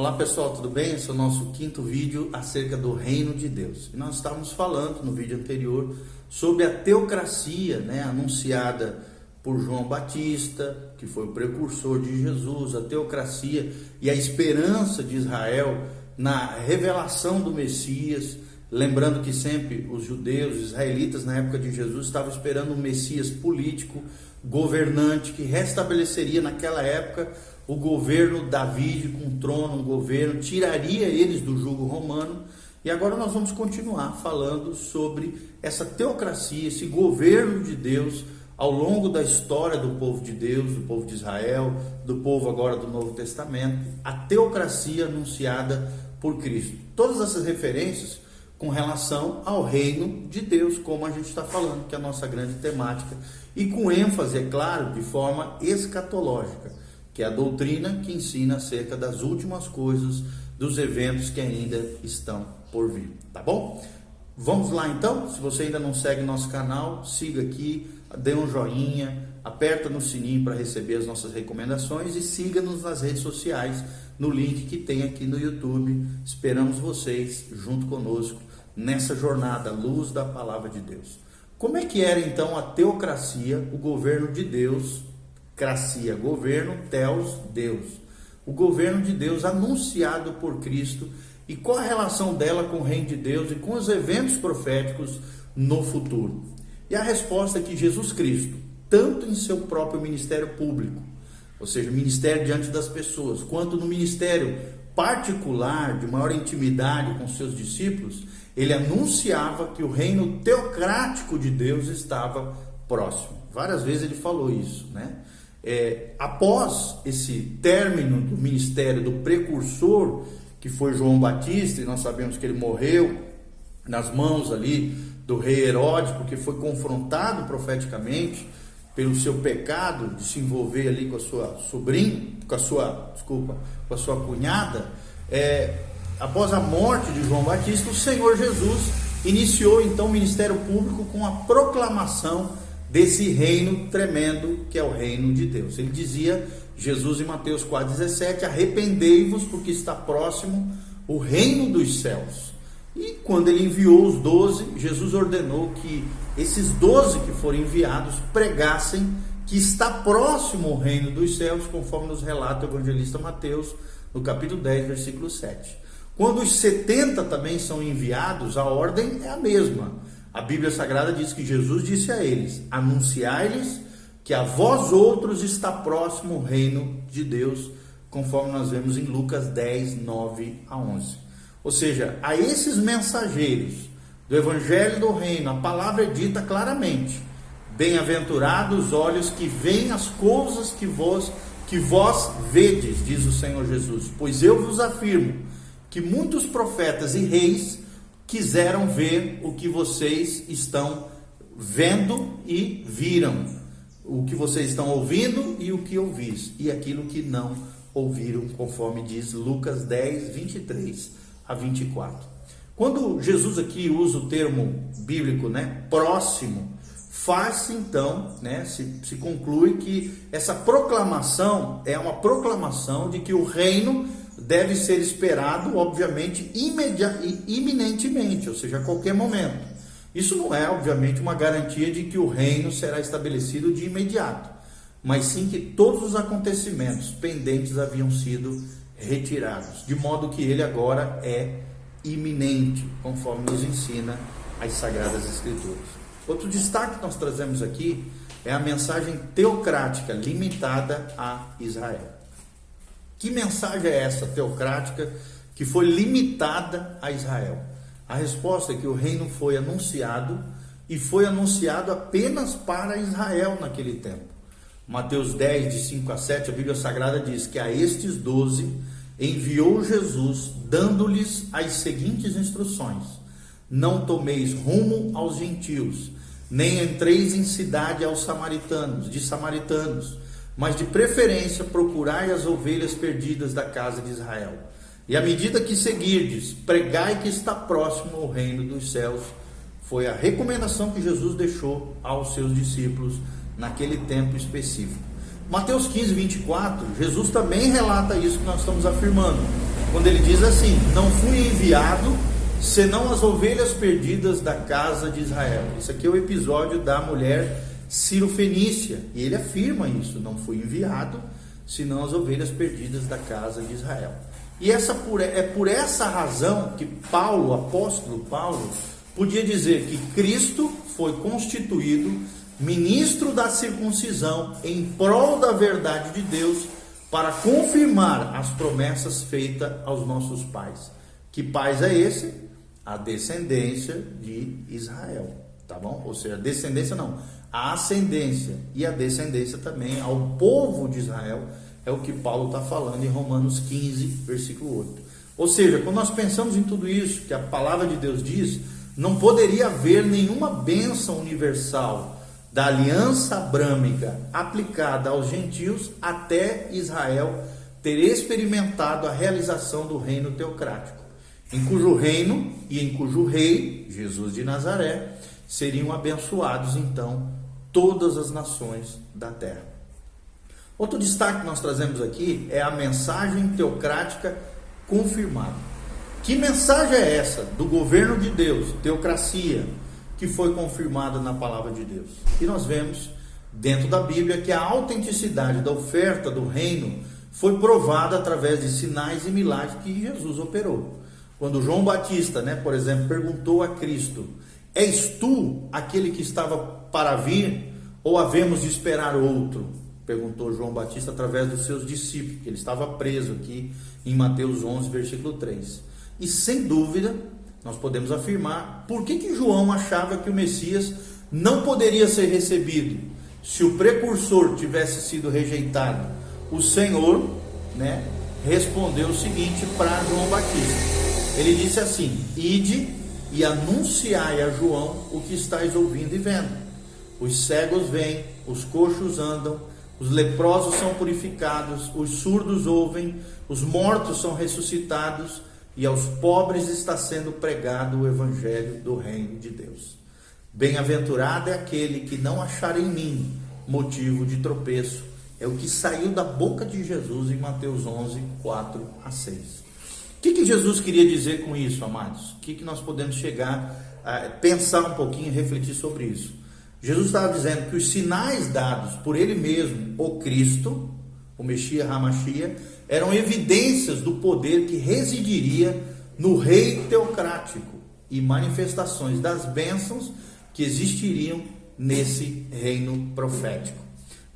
Olá pessoal, tudo bem? Esse é o nosso quinto vídeo acerca do reino de Deus. E nós estávamos falando no vídeo anterior sobre a teocracia, né, anunciada por João Batista, que foi o precursor de Jesus, a teocracia e a esperança de Israel na revelação do Messias. Lembrando que sempre os judeus, os israelitas na época de Jesus estavam esperando um Messias político, governante, que restabeleceria naquela época o governo Davi com um trono, um governo, tiraria eles do jugo romano. E agora nós vamos continuar falando sobre essa teocracia, esse governo de Deus ao longo da história do povo de Deus, do povo de Israel, do povo agora do Novo Testamento, a teocracia anunciada por Cristo. Todas essas referências com relação ao reino de Deus, como a gente está falando, que é a nossa grande temática, e com ênfase, é claro, de forma escatológica que é a doutrina que ensina acerca das últimas coisas, dos eventos que ainda estão por vir, tá bom? Vamos lá então? Se você ainda não segue nosso canal, siga aqui, dê um joinha, aperta no sininho para receber as nossas recomendações e siga-nos nas redes sociais, no link que tem aqui no YouTube. Esperamos vocês junto conosco nessa jornada luz da palavra de Deus. Como é que era então a teocracia, o governo de Deus Cracia, governo, Teos, Deus. O governo de Deus anunciado por Cristo e qual a relação dela com o reino de Deus e com os eventos proféticos no futuro. E a resposta é que Jesus Cristo, tanto em seu próprio ministério público, ou seja, ministério diante das pessoas, quanto no ministério particular, de maior intimidade com seus discípulos, ele anunciava que o reino teocrático de Deus estava próximo. Várias vezes ele falou isso, né? É, após esse término do ministério do precursor, que foi João Batista, e nós sabemos que ele morreu nas mãos ali do rei Herodes, porque foi confrontado profeticamente pelo seu pecado de se envolver ali com a sua sobrinha, com a sua, desculpa, com a sua cunhada, é, após a morte de João Batista, o Senhor Jesus iniciou então o ministério público com a proclamação desse reino tremendo que é o reino de Deus. Ele dizia, Jesus em Mateus 4,17: Arrependei-vos, porque está próximo o reino dos céus. E quando ele enviou os doze, Jesus ordenou que esses doze que foram enviados pregassem que está próximo o reino dos céus, conforme nos relata o evangelista Mateus, no capítulo 10, versículo 7. Quando os 70 também são enviados, a ordem é a mesma a Bíblia Sagrada diz que Jesus disse a eles: Anunciai-lhes que a vós outros está próximo o reino de Deus, conforme nós vemos em Lucas 10, 9 a 11. Ou seja, a esses mensageiros do Evangelho do Reino, a palavra é dita claramente: Bem-aventurados os olhos que veem as coisas que vós, que vós vedes, diz o Senhor Jesus, pois eu vos afirmo que muitos profetas e reis quiseram ver o que vocês estão vendo e viram, o que vocês estão ouvindo e o que ouvis, e aquilo que não ouviram, conforme diz Lucas 10, 23 a 24. Quando Jesus aqui usa o termo bíblico, né, próximo, faz-se então, né, se, se conclui que essa proclamação é uma proclamação de que o reino deve ser esperado, obviamente, iminentemente, ou seja, a qualquer momento. Isso não é, obviamente, uma garantia de que o reino será estabelecido de imediato, mas sim que todos os acontecimentos pendentes haviam sido retirados, de modo que ele agora é iminente, conforme nos ensina as Sagradas Escrituras. Outro destaque que nós trazemos aqui é a mensagem teocrática limitada a Israel. Que mensagem é essa teocrática que foi limitada a Israel? A resposta é que o reino foi anunciado e foi anunciado apenas para Israel naquele tempo. Mateus 10, de 5 a 7, a Bíblia Sagrada diz que a estes doze enviou Jesus, dando-lhes as seguintes instruções: Não tomeis rumo aos gentios, nem entreis em cidade aos samaritanos, de samaritanos mas de preferência procurai as ovelhas perdidas da casa de Israel. E à medida que seguirdes, pregai que está próximo o reino dos céus. Foi a recomendação que Jesus deixou aos seus discípulos naquele tempo específico. Mateus 15, 24, Jesus também relata isso que nós estamos afirmando. quando ele diz assim: Não fui enviado senão as ovelhas perdidas da casa de Israel. Isso aqui é o episódio da mulher Ciro Fenícia, e ele afirma isso: Não fui enviado senão as ovelhas perdidas da casa de Israel. E essa é por essa razão que Paulo, apóstolo Paulo, podia dizer que Cristo foi constituído ministro da circuncisão em prol da verdade de Deus para confirmar as promessas feitas aos nossos pais. Que pais é esse? A descendência de Israel, tá bom? Ou seja, descendência não, a ascendência e a descendência também ao povo de Israel é o que Paulo está falando em Romanos 15, versículo 8. Ou seja, quando nós pensamos em tudo isso que a palavra de Deus diz, não poderia haver nenhuma bênção universal da aliança abrâmica aplicada aos gentios até Israel ter experimentado a realização do reino teocrático, em cujo reino e em cujo rei, Jesus de Nazaré, seriam abençoados então todas as nações da terra. Outro destaque que nós trazemos aqui é a mensagem teocrática confirmada. Que mensagem é essa do governo de Deus, teocracia, que foi confirmada na palavra de Deus. E nós vemos dentro da Bíblia que a autenticidade da oferta do reino foi provada através de sinais e milagres que Jesus operou. Quando João Batista, né, por exemplo, perguntou a Cristo: És tu aquele que estava para vir ou havemos de esperar outro? Perguntou João Batista através dos seus discípulos, que ele estava preso aqui em Mateus 11, versículo 3. E sem dúvida, nós podemos afirmar por que, que João achava que o Messias não poderia ser recebido se o precursor tivesse sido rejeitado. O Senhor, né, respondeu o seguinte para João Batista. Ele disse assim: Ide e anunciai a João o que estáis ouvindo e vendo. Os cegos vêm, os coxos andam, os leprosos são purificados, os surdos ouvem, os mortos são ressuscitados e aos pobres está sendo pregado o evangelho do reino de Deus. Bem-aventurado é aquele que não achar em mim motivo de tropeço. É o que saiu da boca de Jesus em Mateus 11, 4 a 6. O que, que Jesus queria dizer com isso, amados? O que, que nós podemos chegar a pensar um pouquinho e refletir sobre isso? Jesus estava dizendo que os sinais dados por ele mesmo, o Cristo, o Messias Ramachia, eram evidências do poder que residiria no rei teocrático e manifestações das bênçãos que existiriam nesse reino profético.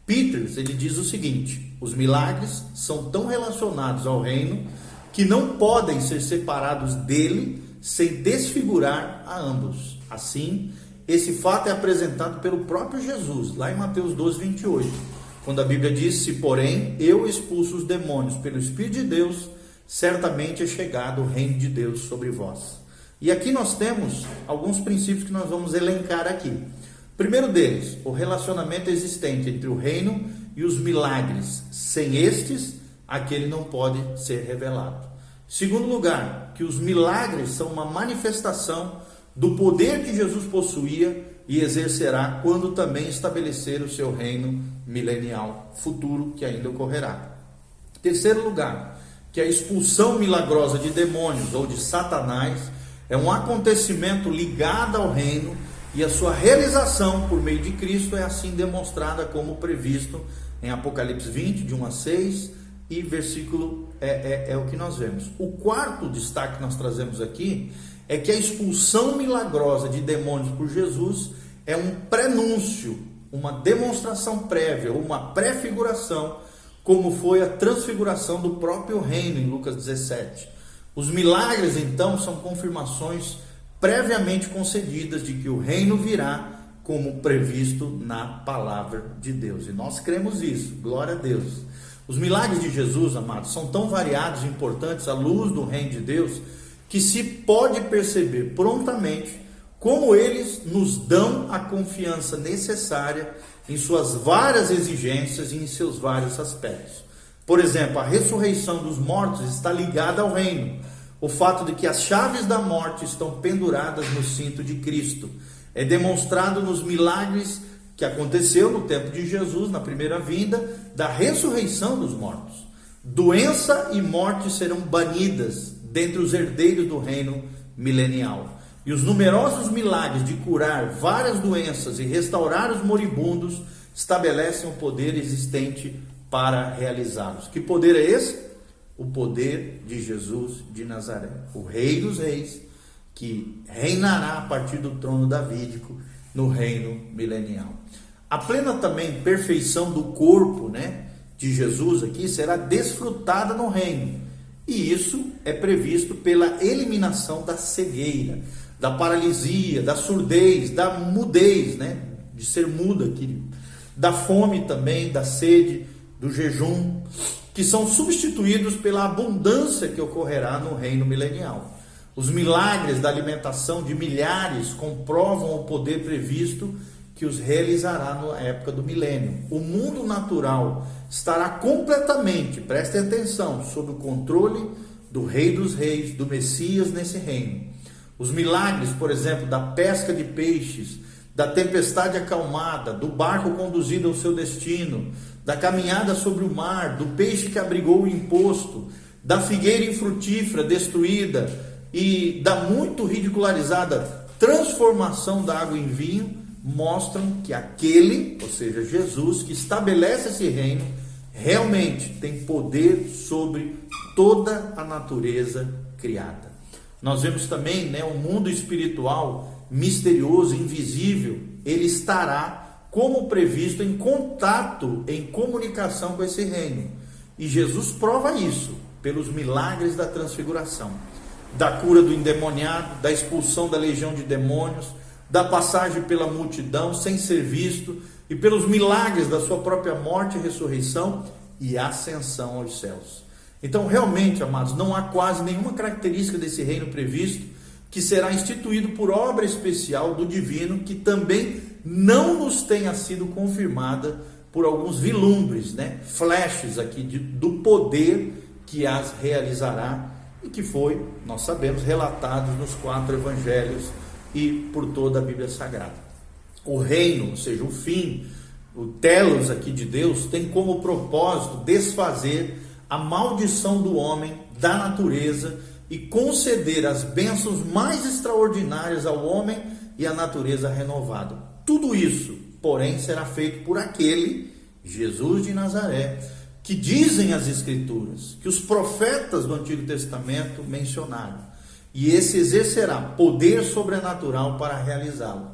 Peters ele diz o seguinte: os milagres são tão relacionados ao reino que não podem ser separados dele sem desfigurar a ambos. Assim, esse fato é apresentado pelo próprio Jesus, lá em Mateus 12, 28 quando a Bíblia diz: Se, porém, eu expulso os demônios pelo Espírito de Deus, certamente é chegado o reino de Deus sobre vós. E aqui nós temos alguns princípios que nós vamos elencar aqui. Primeiro deles, o relacionamento existente entre o reino e os milagres. Sem estes, aquele não pode ser revelado. Segundo lugar, que os milagres são uma manifestação do poder que Jesus possuía e exercerá quando também estabelecer o seu reino milenial futuro que ainda ocorrerá. Terceiro lugar, que a expulsão milagrosa de demônios ou de Satanás é um acontecimento ligado ao reino e a sua realização por meio de Cristo é assim demonstrada como previsto em Apocalipse 20, de 1 a 6, e versículo é, é, é o que nós vemos. O quarto destaque que nós trazemos aqui é que a expulsão milagrosa de demônios por Jesus é um prenúncio, uma demonstração prévia, uma prefiguração, como foi a transfiguração do próprio reino em Lucas 17. Os milagres, então, são confirmações previamente concedidas de que o reino virá como previsto na palavra de Deus. E nós cremos isso, glória a Deus. Os milagres de Jesus, amados, são tão variados e importantes à luz do reino de Deus que se pode perceber prontamente como eles nos dão a confiança necessária em suas várias exigências e em seus vários aspectos. Por exemplo, a ressurreição dos mortos está ligada ao reino. O fato de que as chaves da morte estão penduradas no cinto de Cristo é demonstrado nos milagres que aconteceu no tempo de Jesus, na primeira vinda, da ressurreição dos mortos. Doença e morte serão banidas dentre os herdeiros do reino milenial. E os numerosos milagres de curar várias doenças e restaurar os moribundos estabelecem o poder existente para realizá-los. Que poder é esse? O poder de Jesus de Nazaré, o Rei dos Reis, que reinará a partir do trono davídico no reino milenial. A plena também perfeição do corpo, né, de Jesus aqui será desfrutada no reino. E isso é previsto pela eliminação da cegueira, da paralisia, da surdez, da mudez, né, de ser muda, querido. Da fome também, da sede, do jejum, que são substituídos pela abundância que ocorrerá no reino milenial. Os milagres da alimentação de milhares comprovam o poder previsto que os realizará na época do milênio. O mundo natural estará completamente, prestem atenção, sob o controle do Rei dos Reis, do Messias nesse reino. Os milagres, por exemplo, da pesca de peixes, da tempestade acalmada, do barco conduzido ao seu destino, da caminhada sobre o mar, do peixe que abrigou o imposto, da figueira infrutífera destruída, e da muito ridicularizada transformação da água em vinho mostram que aquele, ou seja, Jesus, que estabelece esse reino, realmente tem poder sobre toda a natureza criada. Nós vemos também, né, o mundo espiritual misterioso, invisível, ele estará como previsto em contato, em comunicação com esse reino. E Jesus prova isso pelos milagres da transfiguração da cura do endemoniado, da expulsão da legião de demônios, da passagem pela multidão sem ser visto e pelos milagres da sua própria morte e ressurreição e ascensão aos céus. Então, realmente, amados, não há quase nenhuma característica desse reino previsto que será instituído por obra especial do divino que também não nos tenha sido confirmada por alguns vilumbres, né? flashes aqui de, do poder que as realizará e que foi, nós sabemos, relatado nos quatro evangelhos e por toda a Bíblia Sagrada. O reino, ou seja, o fim, o telos aqui de Deus, tem como propósito desfazer a maldição do homem, da natureza e conceder as bênçãos mais extraordinárias ao homem e à natureza renovada. Tudo isso, porém, será feito por aquele, Jesus de Nazaré, que dizem as Escrituras, que os profetas do Antigo Testamento mencionaram. E esse exercerá poder sobrenatural para realizá-lo.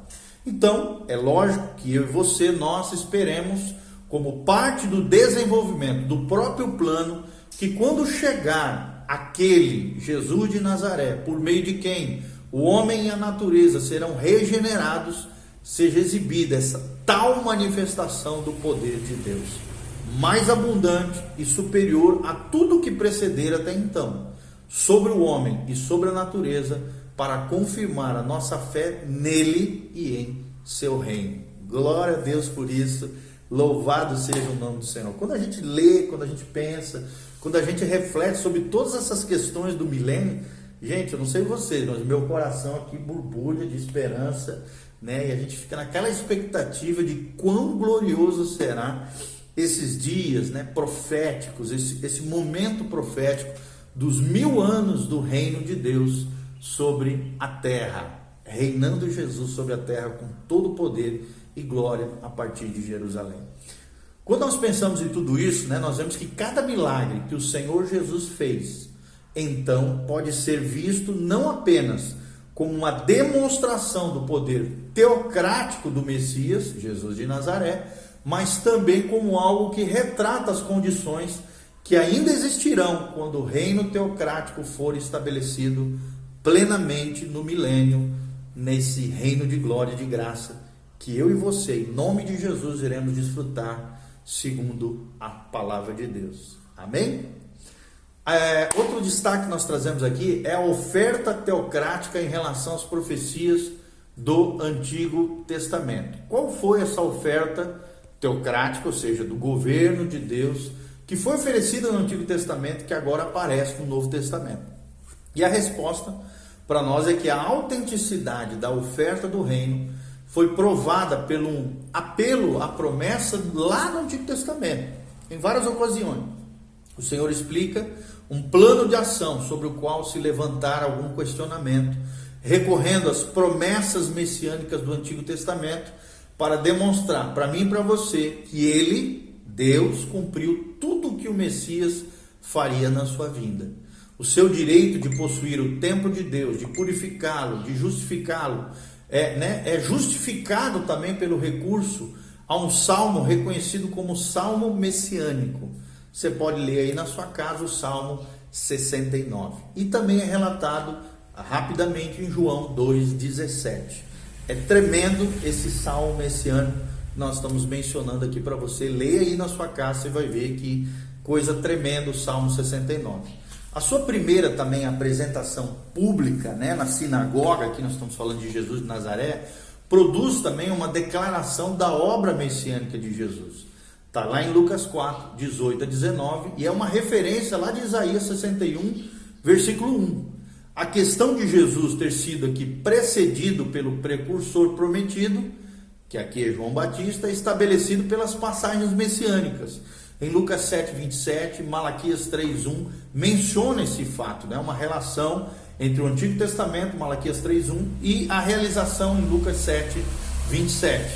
Então, é lógico que eu e você, nós esperemos, como parte do desenvolvimento do próprio plano, que quando chegar aquele Jesus de Nazaré, por meio de quem o homem e a natureza serão regenerados, seja exibida essa tal manifestação do poder de Deus mais abundante e superior a tudo que preceder até então, sobre o homem e sobre a natureza, para confirmar a nossa fé nele e em seu reino. Glória a Deus por isso. Louvado seja o nome do Senhor. Quando a gente lê, quando a gente pensa, quando a gente reflete sobre todas essas questões do milênio, gente, eu não sei vocês, mas meu coração aqui borbulha de esperança, né? E a gente fica naquela expectativa de quão glorioso será esses dias né, proféticos, esse, esse momento profético dos mil anos do reino de Deus sobre a terra, reinando Jesus sobre a terra com todo o poder e glória a partir de Jerusalém. Quando nós pensamos em tudo isso, né, nós vemos que cada milagre que o Senhor Jesus fez, então pode ser visto não apenas como uma demonstração do poder teocrático do Messias, Jesus de Nazaré, mas também como algo que retrata as condições que ainda existirão quando o reino teocrático for estabelecido plenamente no milênio, nesse reino de glória e de graça que eu e você, em nome de Jesus, iremos desfrutar segundo a palavra de Deus. Amém? É, outro destaque que nós trazemos aqui é a oferta teocrática em relação às profecias do Antigo Testamento. Qual foi essa oferta teocrática, ou seja, do governo de Deus, que foi oferecida no Antigo Testamento, que agora aparece no Novo Testamento. E a resposta para nós é que a autenticidade da oferta do reino foi provada pelo apelo à promessa lá no Antigo Testamento, em várias ocasiões. o Senhor explica um plano de ação sobre o qual se levantar algum questionamento, recorrendo às promessas messiânicas do Antigo Testamento para demonstrar para mim e para você que ele, Deus, cumpriu tudo o que o Messias faria na sua vinda. O seu direito de possuir o templo de Deus, de purificá-lo, de justificá-lo, é, né, é justificado também pelo recurso a um salmo reconhecido como salmo messiânico. Você pode ler aí na sua casa o salmo 69. E também é relatado rapidamente em João 2,17. É tremendo esse salmo messiânico que nós estamos mencionando aqui para você. Leia aí na sua casa, você vai ver que coisa tremenda o salmo 69. A sua primeira também apresentação pública, né, na sinagoga, aqui nós estamos falando de Jesus de Nazaré, produz também uma declaração da obra messiânica de Jesus. Está lá em Lucas 4, 18 a 19, e é uma referência lá de Isaías 61, versículo 1. A questão de Jesus ter sido aqui precedido pelo precursor prometido, que aqui é João Batista, é estabelecido pelas passagens messiânicas. Em Lucas 7, 27, Malaquias 3, 1, menciona esse fato, né? uma relação entre o Antigo Testamento, Malaquias 3, 1, e a realização em Lucas 7, 27.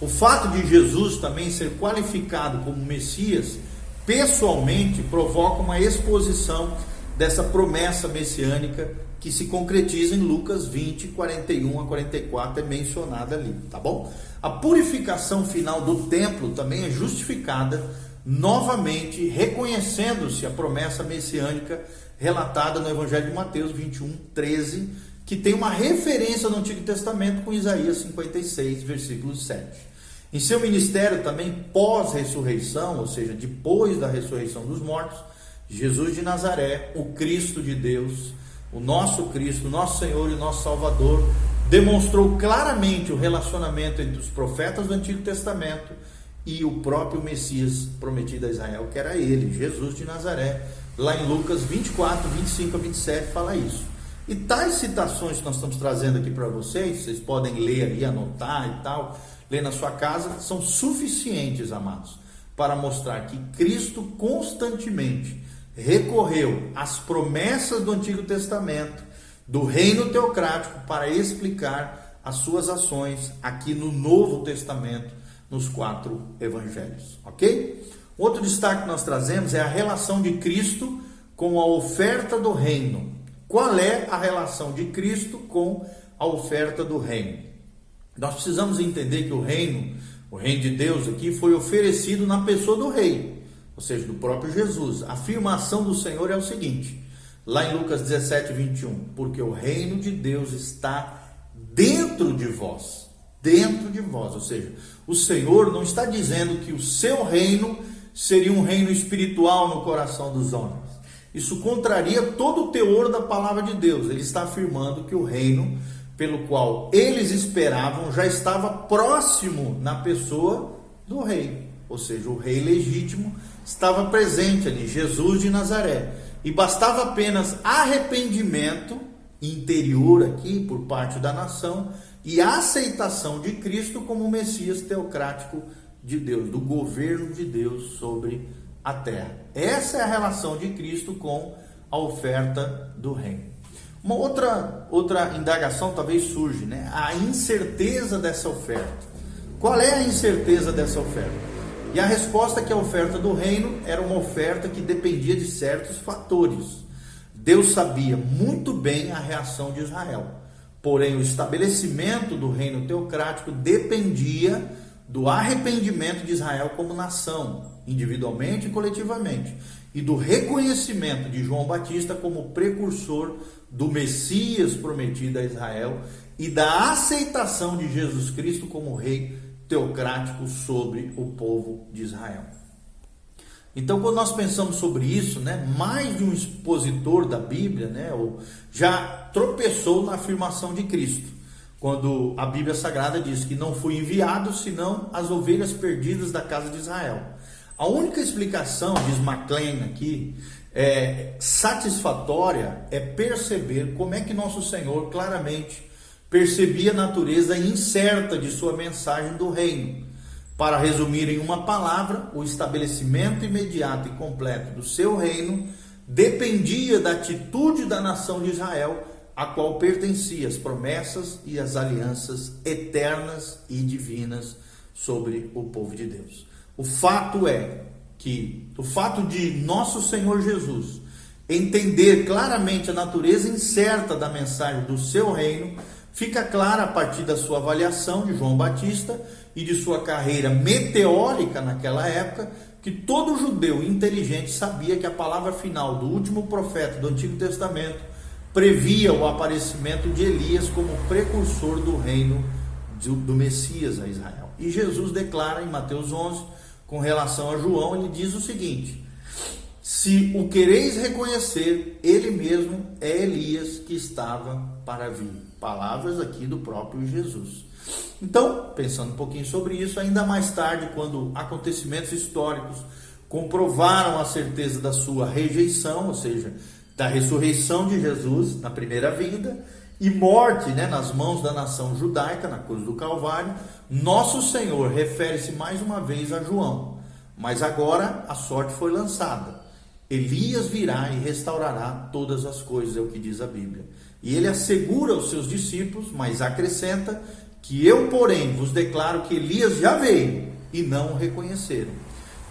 O fato de Jesus também ser qualificado como Messias, pessoalmente, provoca uma exposição dessa promessa messiânica que se concretiza em Lucas 20, 41 a 44, é mencionada ali, tá bom? A purificação final do templo também é justificada novamente reconhecendo-se a promessa messiânica relatada no Evangelho de Mateus 21, 13, que tem uma referência no Antigo Testamento com Isaías 56, versículo 7. Em seu ministério também pós-ressurreição, ou seja, depois da ressurreição dos mortos, Jesus de Nazaré, o Cristo de Deus, o nosso Cristo, nosso Senhor e nosso Salvador, demonstrou claramente o relacionamento entre os profetas do Antigo Testamento e o próprio Messias prometido a Israel, que era ele, Jesus de Nazaré. Lá em Lucas 24, 25 a 27 fala isso. E tais citações que nós estamos trazendo aqui para vocês, vocês podem ler ali, anotar e tal, ler na sua casa, são suficientes, amados, para mostrar que Cristo constantemente recorreu às promessas do Antigo Testamento, do reino teocrático, para explicar as suas ações aqui no Novo Testamento nos quatro evangelhos, ok? Outro destaque que nós trazemos é a relação de Cristo com a oferta do reino. Qual é a relação de Cristo com a oferta do reino? Nós precisamos entender que o reino, o reino de Deus aqui, foi oferecido na pessoa do rei, ou seja, do próprio Jesus. A afirmação do Senhor é o seguinte, lá em Lucas 17, 21, porque o reino de Deus está dentro de vós dentro de vós. Ou seja, o Senhor não está dizendo que o seu reino seria um reino espiritual no coração dos homens. Isso contraria todo o teor da palavra de Deus. Ele está afirmando que o reino pelo qual eles esperavam já estava próximo na pessoa do rei. Ou seja, o rei legítimo estava presente ali, Jesus de Nazaré. E bastava apenas arrependimento interior aqui por parte da nação e aceitação de Cristo como Messias teocrático de Deus, do governo de Deus sobre a terra. Essa é a relação de Cristo com a oferta do reino. Uma outra, outra indagação talvez surge, né? A incerteza dessa oferta. Qual é a incerteza dessa oferta? E a resposta que a oferta do reino era uma oferta que dependia de certos fatores. Deus sabia muito bem a reação de Israel. Porém, o estabelecimento do reino teocrático dependia do arrependimento de Israel como nação, individualmente e coletivamente, e do reconhecimento de João Batista como precursor do Messias prometido a Israel e da aceitação de Jesus Cristo como rei teocrático sobre o povo de Israel. Então, quando nós pensamos sobre isso, né, mais de um expositor da Bíblia, né, já tropeçou na afirmação de Cristo, quando a Bíblia Sagrada diz que não fui enviado senão as ovelhas perdidas da casa de Israel. A única explicação, diz McLean aqui, é, satisfatória é perceber como é que nosso Senhor claramente percebia a natureza incerta de sua mensagem do reino Para resumir em uma palavra, o estabelecimento imediato e completo do seu reino dependia da atitude da nação de Israel, a qual pertencia as promessas e as alianças eternas e divinas sobre o povo de Deus. O fato é que o fato de nosso Senhor Jesus entender claramente a natureza incerta da mensagem do seu reino fica clara a partir da sua avaliação de João Batista e de sua carreira meteórica naquela época, que todo judeu inteligente sabia que a palavra final do último profeta do Antigo Testamento previa o aparecimento de Elias como precursor do reino do Messias a Israel. E Jesus declara em Mateus 11, com relação a João, ele diz o seguinte: Se o quereis reconhecer, ele mesmo é Elias que estava para vir. Palavras aqui do próprio Jesus. Então, pensando um pouquinho sobre isso, ainda mais tarde, quando acontecimentos históricos comprovaram a certeza da sua rejeição, ou seja, da ressurreição de Jesus na primeira vinda e morte né, nas mãos da nação judaica na cruz do Calvário, nosso Senhor refere-se mais uma vez a João. Mas agora a sorte foi lançada. Elias virá e restaurará todas as coisas, é o que diz a Bíblia. E ele assegura aos seus discípulos, mas acrescenta que eu, porém, vos declaro que Elias já veio e não o reconheceram.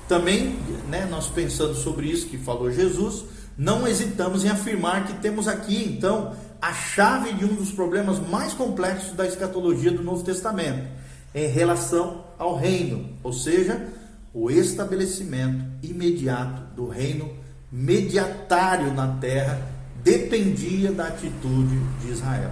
Também, né, nós pensando sobre isso que falou Jesus, não hesitamos em afirmar que temos aqui, então, a chave de um dos problemas mais complexos da escatologia do Novo Testamento, em relação ao reino, ou seja, o estabelecimento imediato do reino mediatário na terra dependia da atitude de Israel.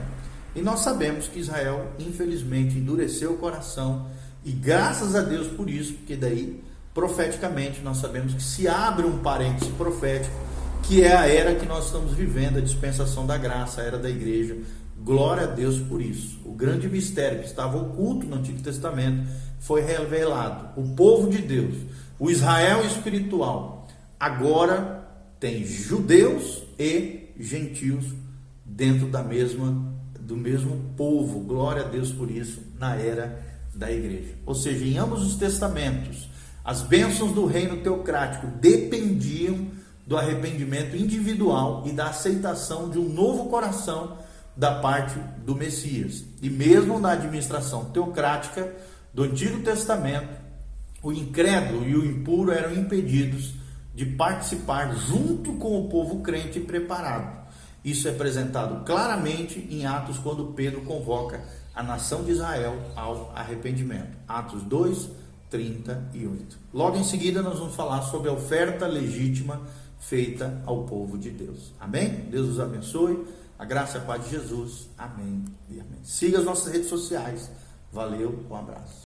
E nós sabemos que Israel, infelizmente, endureceu o coração, e graças a Deus por isso, porque daí, profeticamente, nós sabemos que se abre um parêntese profético, que é a era que nós estamos vivendo, a dispensação da graça, a era da igreja. Glória a Deus por isso. O grande mistério que estava oculto no Antigo Testamento foi revelado. O povo de Deus, o Israel espiritual, agora tem judeus e gentios dentro da mesma do mesmo povo. Glória a Deus por isso na era da igreja. Ou seja, em ambos os testamentos, as bênçãos do reino teocrático dependiam do arrependimento individual e da aceitação de um novo coração da parte do Messias. E mesmo na administração teocrática do Antigo Testamento, o incrédulo e o impuro eram impedidos de participar junto com o povo crente preparado. Isso é apresentado claramente em Atos, quando Pedro convoca a nação de Israel ao arrependimento. Atos 2, 38. Logo em seguida, nós vamos falar sobre a oferta legítima feita ao povo de Deus. Amém? Deus os abençoe. A graça e a paz de Jesus. Amém e amém. Siga as nossas redes sociais. Valeu, um abraço.